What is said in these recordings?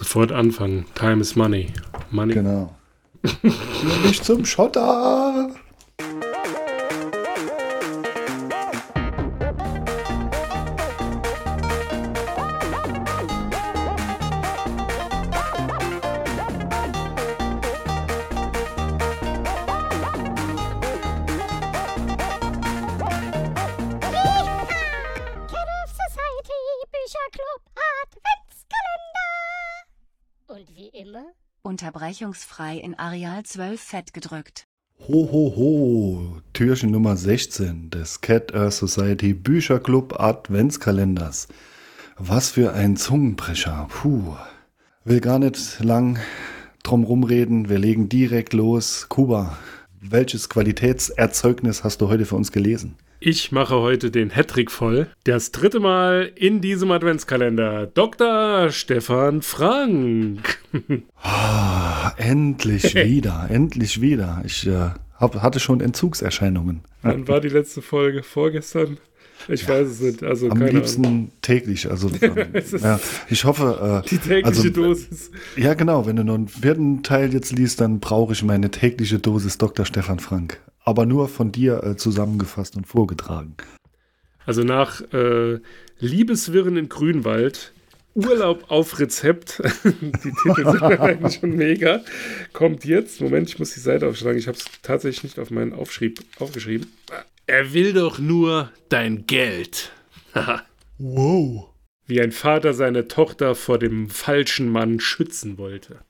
Sofort anfangen. Time is money. Money. Genau. nicht zum Schotter. Unterbrechungsfrei in Areal 12 fett gedrückt. Ho, ho, ho. Türchen Nummer 16 des Cat Earth Society Bücherclub Adventskalenders. Was für ein Zungenbrecher. Puh. Will gar nicht lang drum rumreden. Wir legen direkt los. Kuba, welches Qualitätserzeugnis hast du heute für uns gelesen? Ich mache heute den Hattrick voll. Das dritte Mal in diesem Adventskalender. Dr. Stefan Frank. Ah, endlich wieder, endlich wieder. Ich äh, hab, hatte schon Entzugserscheinungen. Wann war die letzte Folge? Vorgestern? Ich weiß es nicht. Also Am liebsten Ahnung. täglich. Also ähm, ja, ich hoffe. Äh, Die tägliche also, Dosis. Ja, genau. Wenn du noch einen vierten Teil jetzt liest, dann brauche ich meine tägliche Dosis Dr. Stefan Frank. Aber nur von dir äh, zusammengefasst und vorgetragen. Also nach äh, Liebeswirren in Grünwald, Urlaub auf Rezept, die Titel sind eigentlich schon mega, kommt jetzt, Moment, ich muss die Seite aufschlagen, ich habe es tatsächlich nicht auf meinen Aufschrieb aufgeschrieben. Er will doch nur dein Geld. Wow. Wie ein Vater seine Tochter vor dem falschen Mann schützen wollte.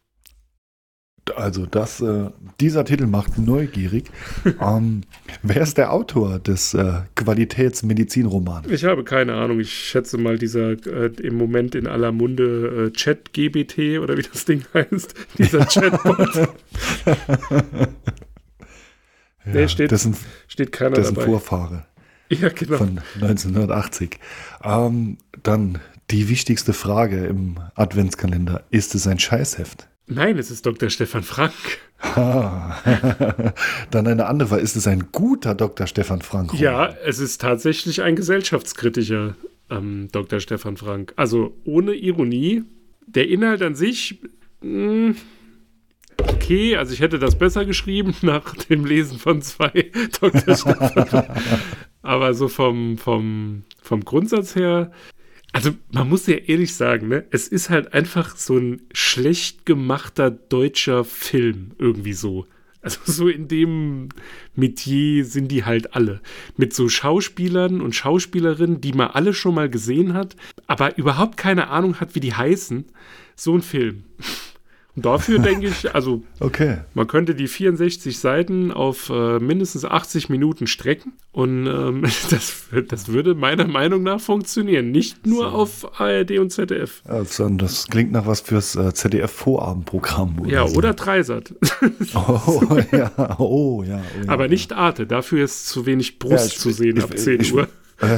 Also das, äh, dieser Titel macht neugierig. ähm, wer ist der Autor des äh, Qualitätsmedizinromans? Ich habe keine Ahnung, ich schätze mal dieser äh, im Moment in aller Munde äh, Chat-GBT oder wie das Ding heißt, dieser Chatbot. Nee, steht- dessen, Steht keiner dessen dabei. Vorfahre. Ja, genau. von 1980. Ähm, dann die wichtigste Frage im Adventskalender. Ist es ein Scheißheft? Nein, es ist Dr. Stefan Frank. Ha. dann eine andere Frage. Ist es ein guter Dr. Stefan Frank? Ja, es ist tatsächlich ein gesellschaftskritischer ähm, Dr. Stefan Frank. Also ohne Ironie. Der Inhalt an sich, mh, okay, also ich hätte das besser geschrieben nach dem Lesen von zwei Dr. Stefan. Aber so vom, vom, vom Grundsatz her, also man muss ja ehrlich sagen, ne, es ist halt einfach so ein schlecht gemachter deutscher Film irgendwie so. Also so in dem Metier sind die halt alle. Mit so Schauspielern und Schauspielerinnen, die man alle schon mal gesehen hat, aber überhaupt keine Ahnung hat, wie die heißen. So ein Film. Dafür denke ich, also Okay. man könnte die 64 Seiten auf äh, mindestens 80 Minuten strecken und ähm, das, das würde meiner Meinung nach funktionieren. Nicht nur auf ARD und ZDF. Also, das klingt nach was fürs äh, ZDF-Vorabendprogramm. Ja, so. oder Dreisat. Oh ja, oh ja. Oh, ja. Aber nicht Arte. Dafür ist zu wenig Brust Ja, ich- zu sehen ich- ab 10 ich- Uhr.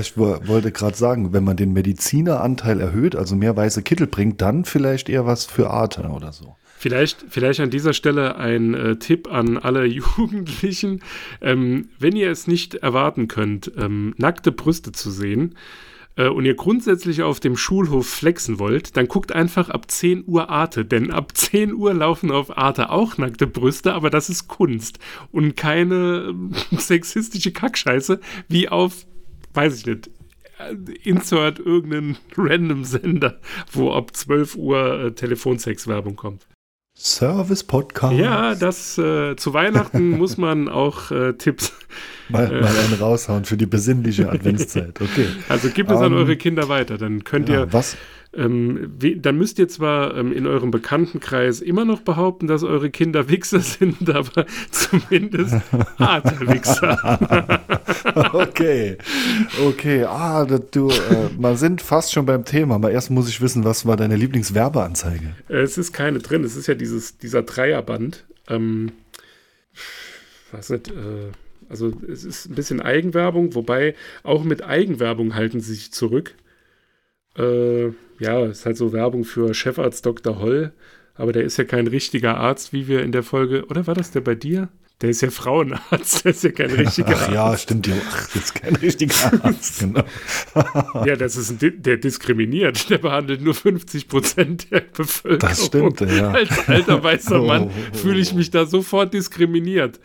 Ich wo- wollte gerade sagen, wenn man den Medizineranteil erhöht, also mehr weiße Kittel bringt, dann vielleicht eher was für Arte oder so. Vielleicht, vielleicht an dieser Stelle ein äh, Tipp an alle Jugendlichen. Ähm, wenn ihr es nicht erwarten könnt, ähm, nackte Brüste zu sehen äh, und ihr grundsätzlich auf dem Schulhof flexen wollt, dann guckt einfach ab 10 Uhr Arte. Denn ab 10 Uhr laufen auf Arte auch nackte Brüste, aber das ist Kunst und keine ähm, sexistische Kackscheiße wie auf, weiß ich nicht, äh, Insert irgendeinen random Sender, wo ab 12 Uhr äh, Telefonsex-Werbung kommt. Service-Podcast. Ja, das äh, zu Weihnachten muss man auch äh, Tipps. Mal, mal einen raushauen für die besinnliche Adventszeit. Okay. Also gibt es an Ähm, eure Kinder weiter. Dann könnt Ja, ihr, was? Ähm, we, dann müsst ihr zwar ähm, in eurem Bekanntenkreis immer noch behaupten, dass eure Kinder Wichser sind, aber zumindest harte Wichser. Okay. Okay. Ah, du, äh, wir sind fast schon beim Thema, aber erst muss ich wissen, was war deine Lieblingswerbeanzeige? Es ist keine drin. Es ist ja dieses, dieser Dreierband. Ähm, weiß nicht, äh, also es ist ein bisschen Eigenwerbung, wobei auch mit Eigenwerbung halten sie sich zurück. Äh, ja, es ist halt so Werbung für Chefarzt Dr. Holl, aber der ist ja kein richtiger Arzt, wie wir in der Folge, oder war das der bei dir? Der ist ja Frauenarzt, der ist ja kein richtiger Ach ja, stimmt ja. Ach, das ist kein richtiger Arzt, genau. Ja, das ist ein, der diskriminiert. Der behandelt nur 50 Prozent der Bevölkerung. Das stimmt, ja. Als alter weißer Oh. Mann fühle ich mich da sofort diskriminiert.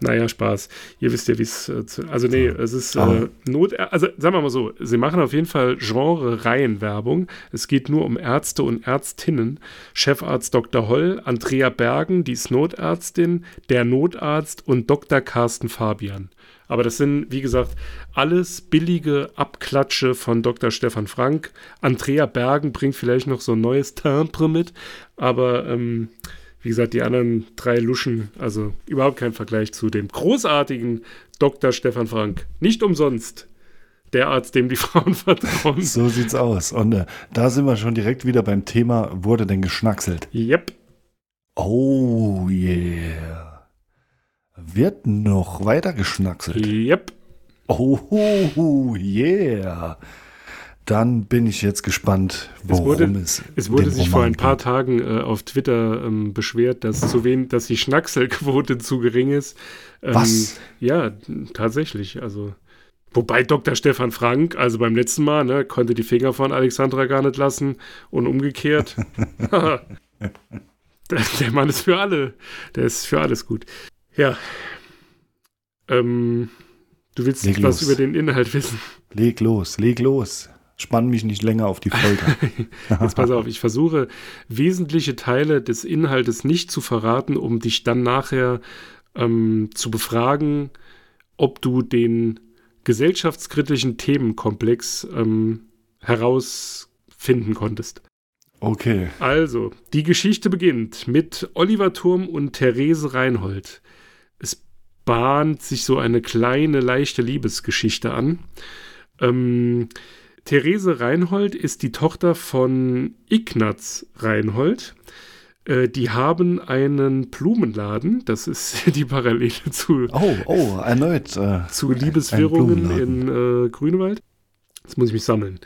Naja, Spaß. Ihr wisst ja, wie es. Äh, also, nee, es ist äh, Ah. Not. Also, sagen wir mal so: Sie machen auf jeden Fall Genre-Reihenwerbung. Es geht nur um Ärzte und Ärztinnen. Chefarzt Dr. Holl, Andrea Bergen, die ist Notärztin, der Notarzt und Dr. Carsten Fabian. Aber das sind, wie gesagt, alles billige Abklatsche von Dr. Stefan Frank. Andrea Bergen bringt vielleicht noch so ein neues Timbre mit, aber ähm, wie gesagt, die anderen drei Luschen, also überhaupt kein Vergleich zu dem großartigen Dr. Stefan Frank. Nicht umsonst der Arzt, dem die Frauen vertrauen. So sieht's aus. Und äh, da sind wir schon direkt wieder beim Thema, wurde denn geschnackselt? Yep. Oh yeah. Wird noch weiter geschnackselt. Yep. Oh yeah. Dann bin ich jetzt gespannt, worum wurde- es, Es wurde sich vor Roman ein paar. Tagen äh, auf Twitter ähm, beschwert, dass zu wen, dass die Schnackselquote zu gering ist. Ähm, Was? Ja, tatsächlich. Also wobei Dr. Stefan Frank, also beim letzten Mal, ne, konnte die Finger von Alexandra gar nicht lassen und umgekehrt. der, der Mann ist für alle. Der ist für alles gut. Ja. Ähm, du willst Leg was los. über den Inhalt wissen. Leg los, leg los. Spann mich nicht länger auf die Folter. Jetzt pass auf, ich versuche wesentliche Teile des Inhaltes nicht zu verraten, um dich dann nachher ähm, zu befragen, ob du den gesellschaftskritischen Themenkomplex ähm, herausfinden konntest. Okay. Also, die Geschichte beginnt mit Oliver Turm und Therese Reinhold. Es bahnt sich so eine kleine, leichte Liebesgeschichte an. Ähm, Therese Reinhold ist die Tochter von Ignaz Reinhold. Äh, die haben einen Blumenladen. Das ist die Parallele zu, Oh, oh, erneut. Äh, zu Liebeswirrungen in äh, Grünewald. Jetzt muss ich mich sammeln.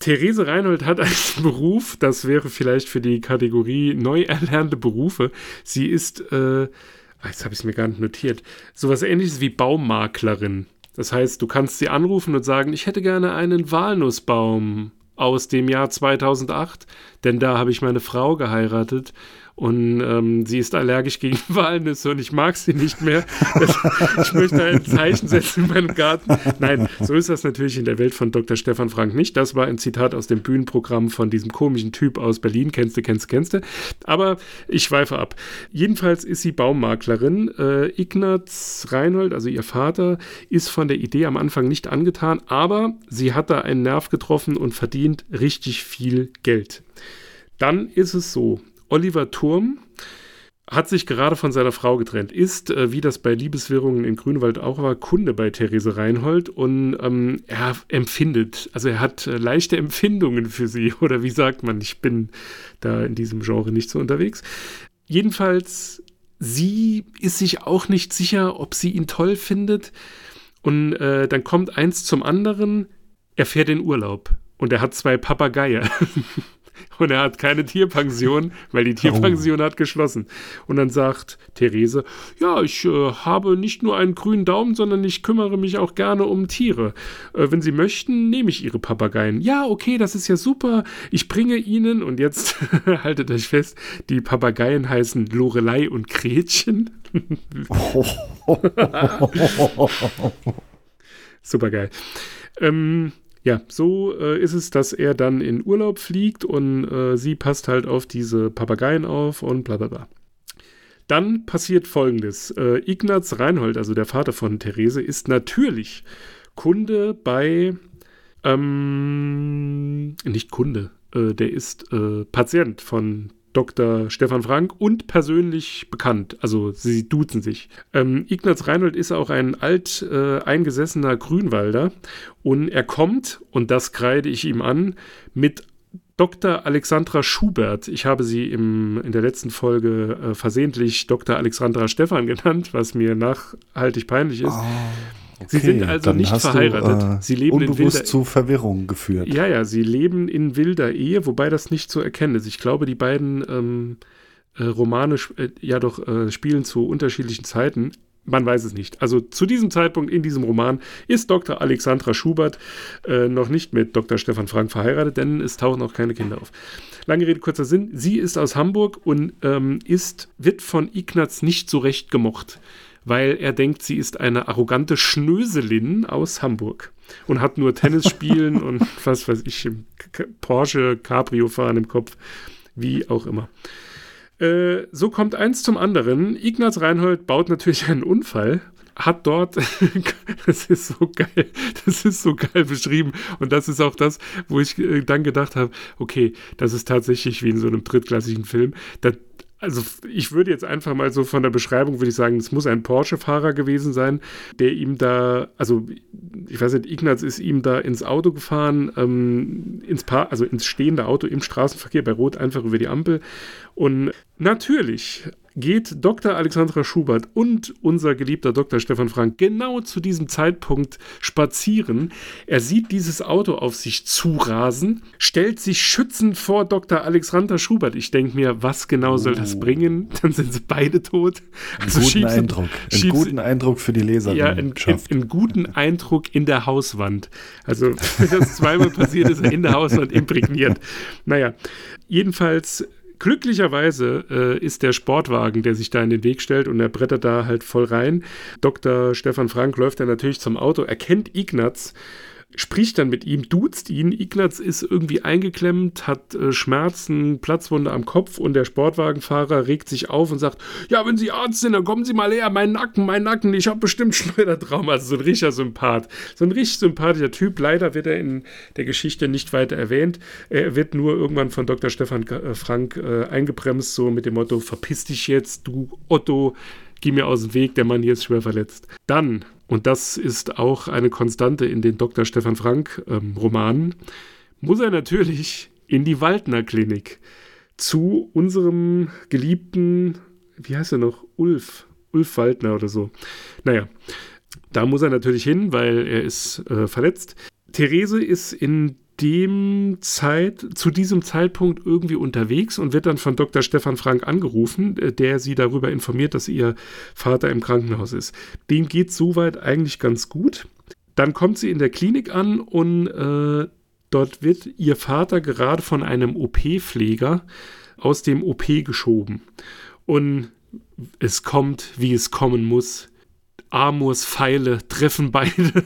Therese Reinhold hat einen Beruf, das wäre vielleicht für die Kategorie neu erlernte Berufe. Sie ist, äh, ah, jetzt habe ich es mir gar nicht notiert, sowas ähnliches wie Baummaklerin. Das heißt, du kannst sie anrufen und sagen, ich hätte gerne einen Walnussbaum aus dem Jahr 2008, denn da habe ich meine Frau geheiratet und ähm, sie ist allergisch gegen Walnüsse und ich mag sie nicht mehr. Ich möchte ein Zeichen setzen in meinem Garten. Nein, so ist das natürlich in der Welt von Dr. Stefan Frank nicht. Das war ein Zitat aus dem Bühnenprogramm von diesem komischen Typ aus Berlin. Kennst du, kennst du, kennst du. Aber ich schweife ab. Jedenfalls ist sie Baummaklerin. Äh, Ignaz Reinhold, also ihr Vater, ist von der Idee am Anfang nicht angetan, aber sie hat da einen Nerv getroffen und verdient richtig viel Geld. Dann ist es so, Oliver Turm hat sich gerade von seiner Frau getrennt, ist, äh, wie das bei Liebeswirrungen in Grünwald auch war, Kunde bei Therese Reinhold und ähm, er empfindet, also er hat äh, leichte Empfindungen für sie oder wie sagt man, ich bin da in diesem Genre nicht so unterwegs. Jedenfalls, sie ist sich auch nicht sicher, ob sie ihn toll findet und äh, dann kommt eins zum anderen, er fährt in Urlaub und er hat zwei Papageie. Und er hat keine Tierpension, weil die Tierpension hat geschlossen. Und dann sagt Therese, ja, ich äh, habe nicht nur einen grünen Daumen, sondern ich kümmere mich auch gerne um Tiere. Äh, wenn Sie möchten, nehme ich Ihre Papageien. Ja, okay, das ist ja super. Ich bringe Ihnen, und jetzt haltet euch fest, die Papageien heißen Lorelei und Gretchen. Super geil. Ähm, ja, so äh, ist es, dass er dann in Urlaub fliegt und äh, sie passt halt auf diese Papageien auf und bla bla bla. Dann passiert folgendes. Äh, Ignaz Reinhold, also der Vater von Therese, ist natürlich Kunde bei, ähm, nicht Kunde, äh, der ist äh, Patient von Dr. Stefan Frank und persönlich bekannt. Also sie duzen sich. Ähm, Ignaz Reinhold ist auch ein alt äh, eingesessener Grünwalder und er kommt, und das kreide ich ihm an, mit Dr. Alexandra Schubert. Ich habe sie im, in der letzten Folge äh, versehentlich Dr. Alexandra Stefan genannt, was mir nachhaltig peinlich ist. Sie sind also dann nicht hast verheiratet. Du, äh, Sie leben in unbewusst wilder- zu Verwirrung geführt. Ja, ja, sie leben in wilder Ehe, wobei das nicht zu erkennen ist. Ich glaube, die beiden ähm, äh, Romane äh, ja doch äh, spielen zu unterschiedlichen Zeiten. Man weiß es nicht. Also zu diesem Zeitpunkt in diesem Roman ist Dr. Alexandra Schubert äh, noch nicht mit Dr. Stefan Frank verheiratet, denn es tauchen noch keine Kinder auf. Lange Rede, kurzer Sinn. Sie ist aus Hamburg und ähm, ist, wird von Ignaz nicht so recht gemocht, weil er denkt, sie ist eine arrogante Schnöselin aus Hamburg und hat nur Tennis spielen und was weiß ich, Porsche Cabrio fahren im Kopf, wie auch immer. Äh, so kommt eins zum anderen. Ignaz Reinhold baut natürlich einen Unfall, hat dort, das ist so geil, das ist so geil beschrieben und das ist auch das, wo ich äh, dann gedacht habe, okay, das ist tatsächlich wie in so einem drittklassigen Film. Da, also ich würde jetzt einfach mal so von der Beschreibung, würde ich sagen, es muss ein Porsche-Fahrer gewesen sein, der ihm da, also ich weiß nicht, Ignaz ist ihm da ins Auto gefahren, ähm, ins pa also ins stehende Auto im Straßenverkehr bei Rot einfach über die Ampel. Und natürlich geht Dr. Alexandra Schubert und unser geliebter Dr. Stefan Frank genau zu diesem Zeitpunkt spazieren. Er sieht dieses Auto auf sich zurasen, stellt sich schützend vor Dr. Alexandra Schubert. Ich denke mir, was genau soll das oh. bringen? Dann sind sie beide tot. Also einen guten Eindruck. Einen guten Eindruck für die Leser. Ja, einen, einen guten Eindruck in der Hauswand. Also, wenn das zweimal passiert ist, er in der Hauswand imprägniert. Naja, jedenfalls Glücklicherweise äh, ist der Sportwagen, der sich da in den Weg stellt und er brettert da halt voll rein. Dr. Stefan Frank läuft dann natürlich zum Auto, erkennt Ignaz spricht dann mit ihm, duzt ihn. Ignaz ist irgendwie eingeklemmt, hat äh, Schmerzen, Platzwunde am Kopf und der Sportwagenfahrer regt sich auf und sagt: Ja, wenn Sie Arzt sind, dann kommen Sie mal her, mein Nacken, mein Nacken, ich habe bestimmt Schleudertraum. Also so ein richtiger Sympath. So ein richtig sympathischer Typ. Leider wird er in der Geschichte nicht weiter erwähnt. Er wird nur irgendwann von Dr. Stefan äh, Frank äh, eingebremst, so mit dem Motto: Verpiss dich jetzt, du Otto, geh mir aus dem Weg, der Mann hier ist schwer verletzt. Dann und das ist auch eine Konstante in den Dr. Stefan Frank ähm, muss er natürlich in die Waldner Klinik zu unserem geliebten, wie heißt er noch, Ulf, Ulf Waldner oder so. Naja, da muss er natürlich hin, weil er ist äh, verletzt. Therese ist in dem Zeit, zu diesem Zeitpunkt irgendwie unterwegs und wird dann von Dr. Stefan Frank angerufen, äh, der sie darüber informiert, dass ihr Vater im Krankenhaus ist. Dem geht soweit eigentlich ganz gut. Dann kommt sie in der Klinik an und äh, dort wird ihr Vater gerade von einem OP-Pfleger aus dem OP geschoben. Und es kommt, wie es kommen muss. Amors Pfeile treffen beide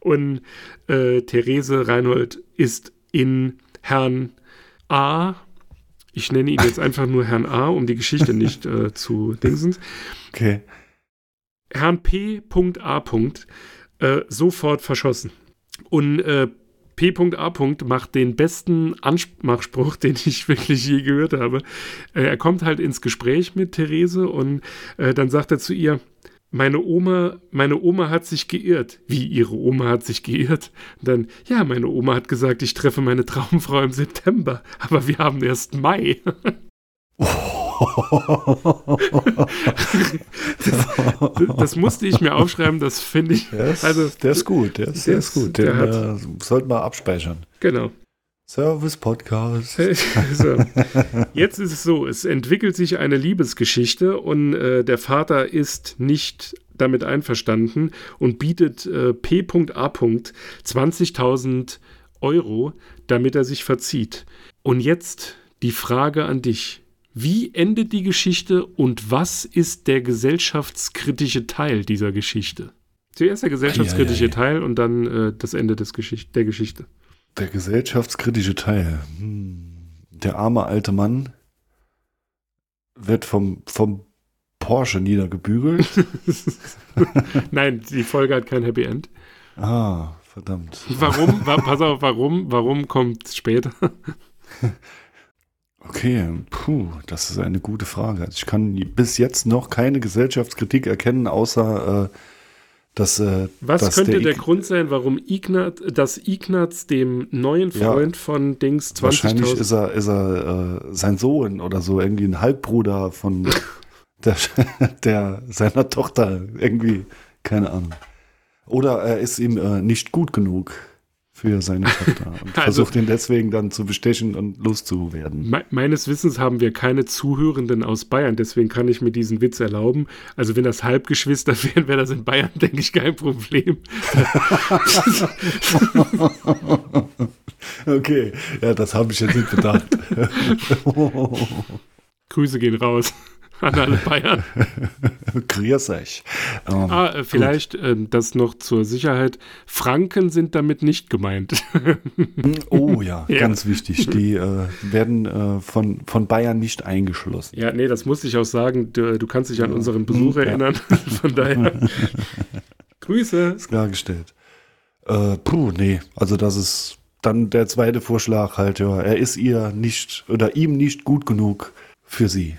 und äh, Therese Reinhold ist in Herrn A. Ich nenne ihn jetzt einfach nur Herrn A, um die Geschichte nicht äh, zu dingsen. Okay. Herrn P.A. Äh, sofort verschossen. Und äh, P.A. macht den besten Anmachspruch, den ich wirklich je gehört habe. Äh, er kommt halt ins Gespräch mit Therese und äh, dann sagt er zu ihr, meine Oma, meine Oma hat sich geirrt. Wie ihre Oma hat sich geirrt? Dann, ja, meine Oma hat gesagt, ich treffe meine Traumfrau im September, aber wir haben erst Mai. das, das, musste ich mir aufschreiben, das finde ich. Der ist, also, der ist gut, der ist, der ist gut. Den äh, sollten wir abspeichern. Genau. Service Podcast. so. Jetzt ist es so, es entwickelt sich eine Liebesgeschichte und äh, der Vater ist nicht damit einverstanden und bietet äh, P.A. 20.000 Euro, damit er sich verzieht. Und jetzt die Frage an dich. Wie endet die Geschichte und was ist der gesellschaftskritische Teil dieser Geschichte? Zuerst der gesellschaftskritische ei, ei, ei. Teil und dann äh, das Ende des Geschicht der Geschichte. Der gesellschaftskritische Teil. Hm. Der arme alte Mann wird vom, vom Porsche niedergebügelt. Nein, die Folge hat kein Happy End. Ah, verdammt. Warum? pass auf, warum? Warum kommt später? Okay, puh, das ist eine gute Frage. Also ich kann bis jetzt noch keine Gesellschaftskritik erkennen, außer äh, dass, äh, Was dass könnte der, der Grund sein, warum Ignaz, dass Ignaz dem neuen Freund ja, von Dings 20.000... Wahrscheinlich ist er, ist er äh, sein Sohn oder so, irgendwie ein Halbbruder von der, der, seiner Tochter, irgendwie, keine Ahnung. Oder er ist ihm äh, nicht gut genug. Für seine Tochter und Also- versucht ihn deswegen dann zu bestechen und loszuwerden. Me meines Wissens haben wir keine Zuhörenden aus Bayern, deswegen kann ich mir diesen Witz erlauben. Also wenn das Halbgeschwister wären, wäre das in Bayern, denke ich, kein Problem. Okay, ja, das habe ich jetzt nicht bedacht. Grüße gehen raus an alle Bayern. Grüß euch. Ähm, Ah, äh, vielleicht ähm, das noch zur Sicherheit. Franken sind damit nicht gemeint. Oh ja, Ja. ganz wichtig. Die äh, werden äh, von, von Bayern nicht eingeschlossen. ja, nee, das musste ich auch sagen. Du, du kannst dich an unseren Besuch Ja. erinnern. Von daher. Grüße. Ist klargestellt. Äh, puh, nee. Also das ist dann der zweite Vorschlag halt, ja. Er ist ihr nicht oder ihm nicht gut genug für sie.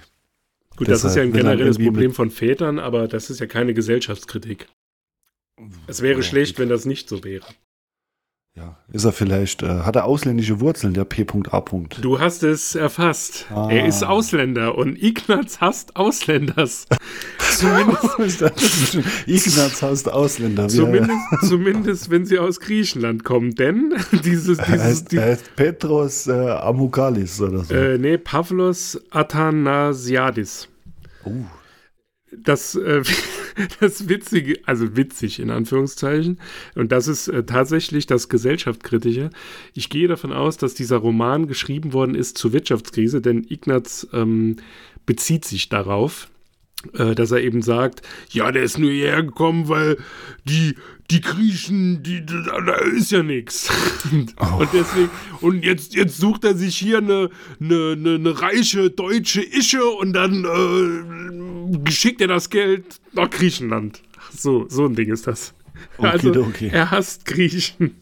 Gut, das ist ja ein Deshalb er generelles Problem von Vätern, aber das ist ja keine Gesellschaftskritik. Es wäre Ja, schlecht, wenn das nicht so wäre. Ja, ist er vielleicht, äh, hat er ausländische Wurzeln, der P.A. Du hast es erfasst. Ah. Er ist Ausländer und Ignaz hasst Ausländers. zumindest, Ignaz heißt Ausländer. er- zumindest, zumindest, wenn sie aus Griechenland kommen. Denn dieses, Er dieses, heißt, die, er heißt Petros äh, Amoukalis oder so. äh, nee, Pavlos Athanasiadis. oh. Das, äh, das Witzige, also witzig in Anführungszeichen, und das ist äh, tatsächlich das Gesellschaftskritische. Ich gehe davon aus, dass dieser Roman geschrieben worden ist zur Wirtschaftskrise, denn Ignaz ähm, bezieht sich darauf, äh, dass er eben sagt, ja, der ist nur hierher gekommen, weil die, die Griechen, die, da, ist ja nichts. Und deswegen, und jetzt, jetzt sucht er sich hier eine, eine, eine, eine reiche deutsche Ische und dann äh, schickt er das Geld nach Griechenland. So, so ein Ding ist das. Also, Okidoki. er hasst Griechen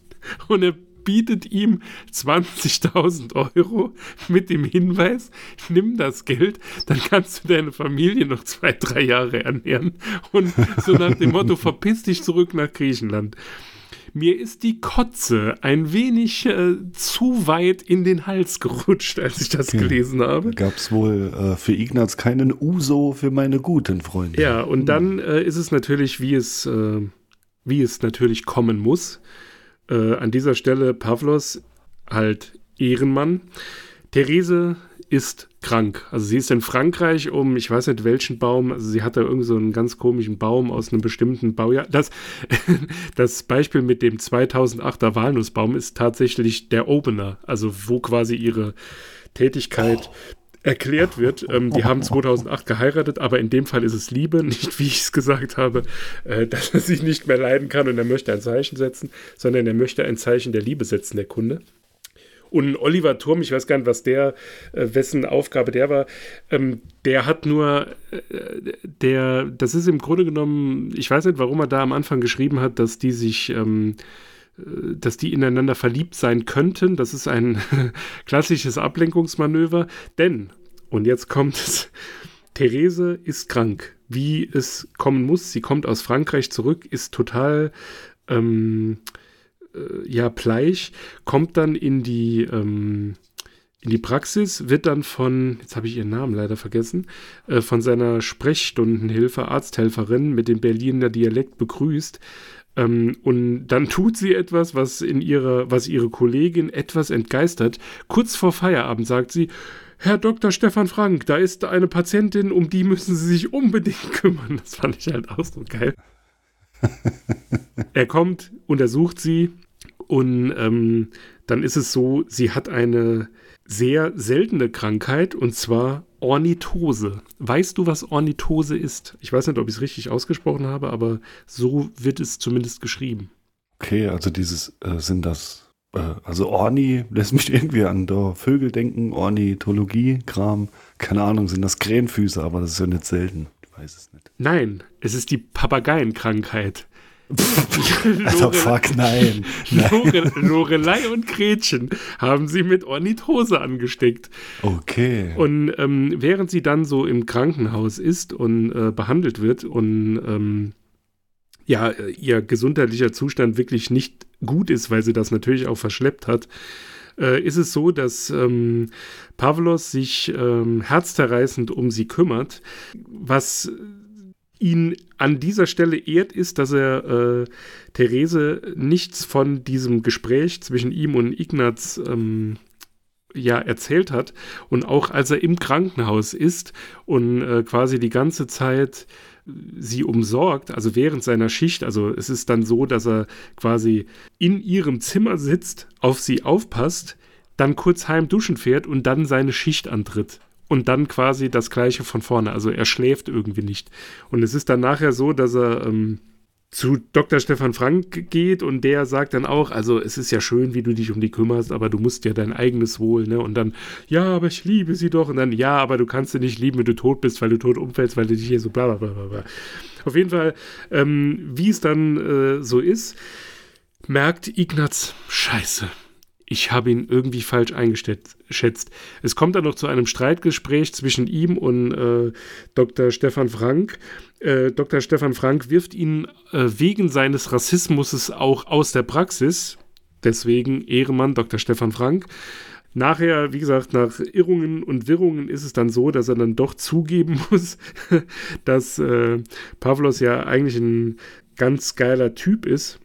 und er bietet ihm 20.000 Euro mit dem Hinweis, nimm das Geld, dann kannst du deine Familie noch zwei, drei Jahre ernähren und so nach dem Motto, verpiss dich zurück nach Griechenland. Mir ist die Kotze ein wenig äh, zu weit in den Hals gerutscht, als ich das Okay. gelesen habe. Gab es wohl äh, für Ignaz keinen Uso für meine guten Freunde. Ja, und dann äh, ist es natürlich, wie es, äh, wie es natürlich kommen muss. Äh, an dieser Stelle Pavlos halt Ehrenmann. Therese ist krank. Also sie ist in Frankreich um, ich weiß nicht welchen Baum, also sie hat da irgendwie so einen ganz komischen Baum aus einem bestimmten Baujahr. Das, das Beispiel mit dem 2008er Walnussbaum ist tatsächlich der Opener, also wo quasi ihre Tätigkeit erklärt wird. Ähm, die haben 2008 geheiratet, aber in dem Fall ist es Liebe, nicht wie ich es gesagt habe, äh, dass er sich nicht mehr leiden kann und er möchte ein Zeichen setzen, sondern er möchte ein Zeichen der Liebe setzen, der Kunde. Und Oliver Turm, ich weiß gar nicht, was der, äh, wessen Aufgabe der war, ähm, der hat nur, äh, der, das ist im Grunde genommen, ich weiß nicht, warum er da am Anfang geschrieben hat, dass die sich, ähm, äh, dass die ineinander verliebt sein könnten. Das ist ein klassisches Ablenkungsmanöver, denn, und jetzt kommt es, Therese ist krank, wie es kommen muss. Sie kommt aus Frankreich zurück, ist total ähm, äh, ja bleich, kommt dann in die ähm, in die Praxis, wird dann von, jetzt habe ich ihren Namen leider vergessen, äh, von seiner Sprechstundenhilfe, Arzthelferin mit dem Berliner Dialekt begrüßt. Ähm, und dann tut sie etwas, was in ihrer, was ihre Kollegin etwas entgeistert. Kurz vor Feierabend sagt sie, Herr Dr. Stefan Frank, da ist eine Patientin, um die müssen Sie sich unbedingt kümmern. Das fand ich halt auch so geil. er kommt, untersucht sie und ähm, dann ist es so, sie hat eine sehr seltene Krankheit und zwar Ornithose. Weißt du, was Ornithose ist? Ich weiß nicht, ob ich es richtig ausgesprochen habe, aber so wird es zumindest geschrieben. Okay, also dieses, äh, sind das, äh, also Orni lässt mich irgendwie an Vögel denken, Ornithologie, Kram, keine Ahnung, sind das Krähenfüße, aber das ist ja nicht selten. Ich weiß es nicht. Nein, es ist die Papageienkrankheit. Also fuck, nein. nein. Lore, Lorelei und Gretchen haben sie mit Ornithose angesteckt. Okay. Und ähm, während sie dann so im Krankenhaus ist und äh, behandelt wird und ähm, ja, ihr gesundheitlicher Zustand wirklich nicht gut ist, weil sie das natürlich auch verschleppt hat, äh, ist es so, dass ähm, Pavlos sich ähm, herzzerreißend um sie kümmert, was ihn an dieser Stelle ehrt, ist, dass er äh, Therese nichts von diesem Gespräch zwischen ihm und Ignaz ähm, ja erzählt hat und auch als er im Krankenhaus ist und äh, quasi die ganze Zeit sie umsorgt, also während seiner Schicht, also es ist dann so, dass er quasi in ihrem Zimmer sitzt, auf sie aufpasst, dann kurz heim duschen fährt und dann seine Schicht antritt. Und dann quasi das gleiche von vorne. Also er schläft irgendwie nicht. Und es ist dann nachher so, dass er ähm, zu Dr. Stefan Frank geht und der sagt dann auch, also es ist ja schön, wie du dich um die kümmerst, aber du musst ja dein eigenes Wohl, ne? Und dann, ja, aber ich liebe sie doch. Und dann, ja, aber du kannst sie nicht lieben, wenn du tot bist, weil du tot umfällst, weil du dich hier so bla bla bla bla. Auf jeden Fall, ähm, wie es dann äh, so ist, merkt Ignaz, scheiße, ich habe ihn irgendwie falsch eingeschätzt. Es kommt dann noch zu einem Streitgespräch zwischen ihm und äh, Dr. Stefan Frank. Äh, Dr. Stefan Frank wirft ihn äh, wegen seines Rassismus auch aus der Praxis. Deswegen Ehremann Dr. Stefan Frank. Nachher, wie gesagt, nach Irrungen und Wirrungen ist es dann so, dass er dann doch zugeben muss, dass äh, Pavlos ja eigentlich ein ganz geiler Typ ist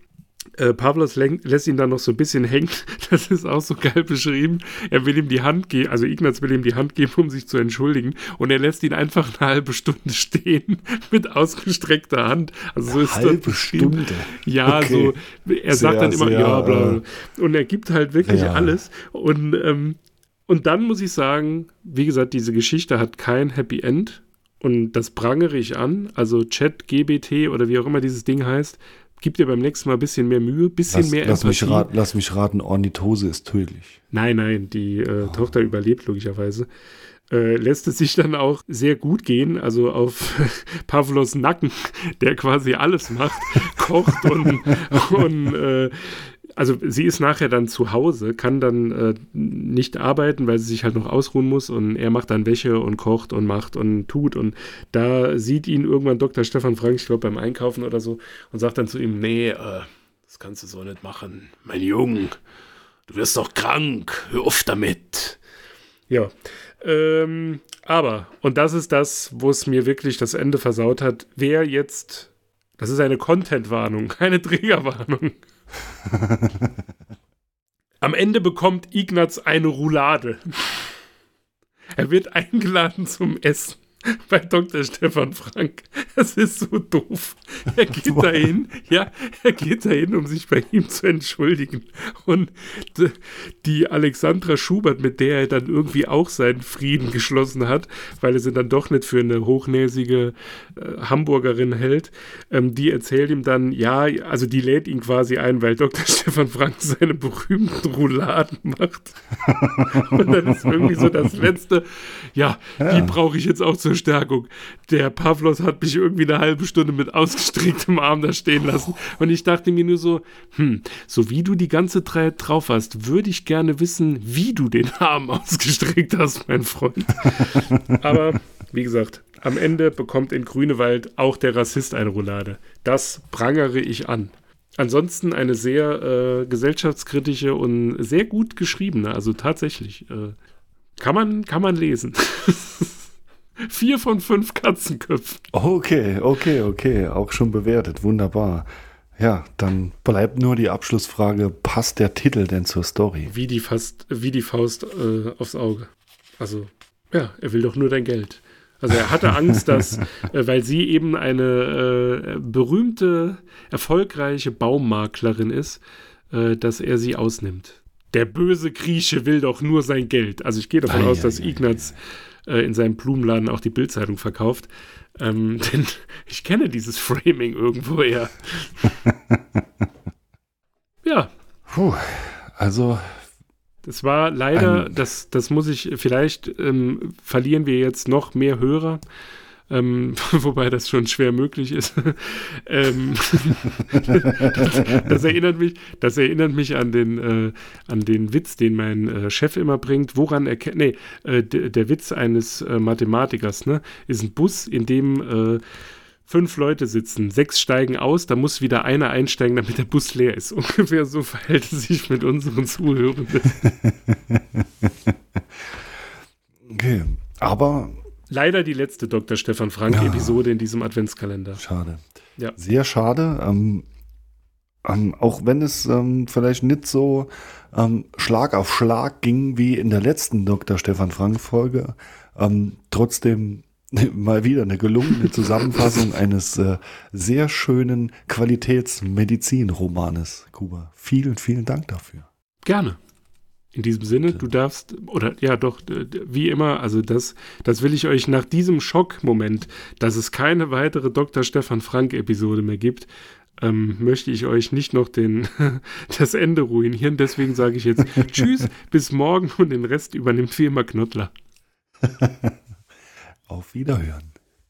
äh, Pavlos lässt ihn dann noch so ein bisschen hängen. Das ist auch so geil beschrieben. Er will ihm die Hand geben, also Ignaz will ihm die Hand geben, um sich zu entschuldigen. Und er lässt ihn einfach eine halbe Stunde stehen mit ausgestreckter Hand. Also so eine ist halbe Stunde. Ja, okay. so. Er sagt dann immer, sehr, ja, bla, bla. Äh, Und er gibt halt wirklich ja. alles. Und, ähm, und dann muss ich sagen, wie gesagt, diese Geschichte hat kein Happy End. Und das prangere ich an. Also Chat, GBT oder wie auch immer dieses Ding heißt, gib dir beim nächsten Mal ein bisschen mehr Mühe, bisschen lass, mehr lass Mich rat, lass mich raten, Ornithose ist tödlich. Nein, nein, die äh, oh. Tochter überlebt logischerweise. Äh, lässt es sich dann auch sehr gut gehen, also auf Pavlos Nacken, der quasi alles macht, kocht und, und äh, also sie ist nachher dann zu Hause, kann dann äh, nicht arbeiten, weil sie sich halt noch ausruhen muss und er macht dann Wäsche und kocht und macht und tut und da sieht ihn irgendwann Dr. Stefan Frank, ich glaube beim Einkaufen oder so und sagt dann zu ihm, nee, äh, das kannst du so nicht machen, mein Junge, du wirst doch krank, hör auf damit. Ja, ähm, aber, und das ist das, wo es mir wirklich das Ende versaut hat, wer jetzt, das ist eine Content-Warnung, keine Trägerwarnung. Am Ende bekommt Ignaz eine Roulade. Er wird eingeladen zum Essen. bei Dr. Stefan Frank. Das ist so doof. Er geht dahin, ja, er geht dahin, um sich bei ihm zu entschuldigen. Und die Alexandra Schubert, mit der er dann irgendwie auch seinen Frieden geschlossen hat, weil er sie dann doch nicht für eine hochnäsige äh, Hamburgerin hält, ähm, die erzählt ihm dann, ja, also die lädt ihn quasi ein, weil Dr. Stefan Frank seine berühmten Rouladen macht. Und dann ist irgendwie so das Letzte, ja, ja. die brauche ich jetzt auch zu zur Stärkung. Der Pavlos hat mich irgendwie eine halbe Stunde mit ausgestrecktem Arm da stehen lassen. Und ich dachte mir nur so, hm, so wie du die ganze Zeit drauf hast, würde ich gerne wissen, wie du den Arm ausgestreckt hast, mein Freund. Aber wie gesagt, am Ende bekommt in Grünewald auch der Rassist eine Roulade. Das prangere ich an. Ansonsten eine sehr äh, gesellschaftskritische und sehr gut geschriebene, also tatsächlich. Äh, kann, man, kann man lesen. Vier von fünf Katzenköpfen. Okay, okay, okay. Auch schon bewertet. Wunderbar. Ja, dann bleibt nur die Abschlussfrage: Passt der Titel denn zur Story? Wie die, fast, wie die Faust äh, aufs Auge. Also, ja, er will doch nur dein Geld. Also er hatte Angst, dass, äh, weil sie eben eine äh, berühmte, erfolgreiche Baummaklerin ist, äh, dass er sie ausnimmt. Der böse Grieche will doch nur sein Geld. Also ich gehe davon ah, aus, ja, dass ja, Ignaz ja, äh, in seinem Blumenladen auch die Bildzeitung verkauft. Ähm, denn ich kenne dieses Framing irgendwoher. ja. Puh, also. Das war leider, das, das muss ich, vielleicht ähm, verlieren wir jetzt noch mehr Hörer ähm, wobei das schon schwer möglich ist. ähm, das, das, erinnert mich, das erinnert mich an den, äh, an den Witz, den mein äh, Chef immer bringt. Woran erkennt, nee, äh, der Witz eines äh, Mathematikers, ne, ist ein Bus, in dem äh, fünf Leute sitzen, sechs steigen aus, da muss wieder einer einsteigen, damit der Bus leer ist. Ungefähr so verhält es sich mit unseren Zuhörenden. Okay, aber Leider die letzte Dr. Stefan Frank-Episode in diesem Adventskalender. Schade. Ja. Sehr schade. Ähm, ähm, auch wenn es ähm, vielleicht nicht so ähm, Schlag auf Schlag ging wie in der letzten Dr. Stefan Frank-Folge, ähm, trotzdem mal wieder eine gelungene Zusammenfassung eines äh, sehr schönen Qualitätsmedizin-Romanes, Kuba. Vielen, vielen Dank dafür. Gerne. In diesem Sinne, du darfst, oder ja doch, wie immer, also das, das will ich euch nach diesem Schockmoment, dass es keine weitere Dr. Stefan Frank-Episode mehr gibt, ähm, möchte ich euch nicht noch den, das Ende ruinieren. Deswegen sage ich jetzt Tschüss, bis morgen und den Rest übernimmt wie immer Knottler. Auf Wiederhören.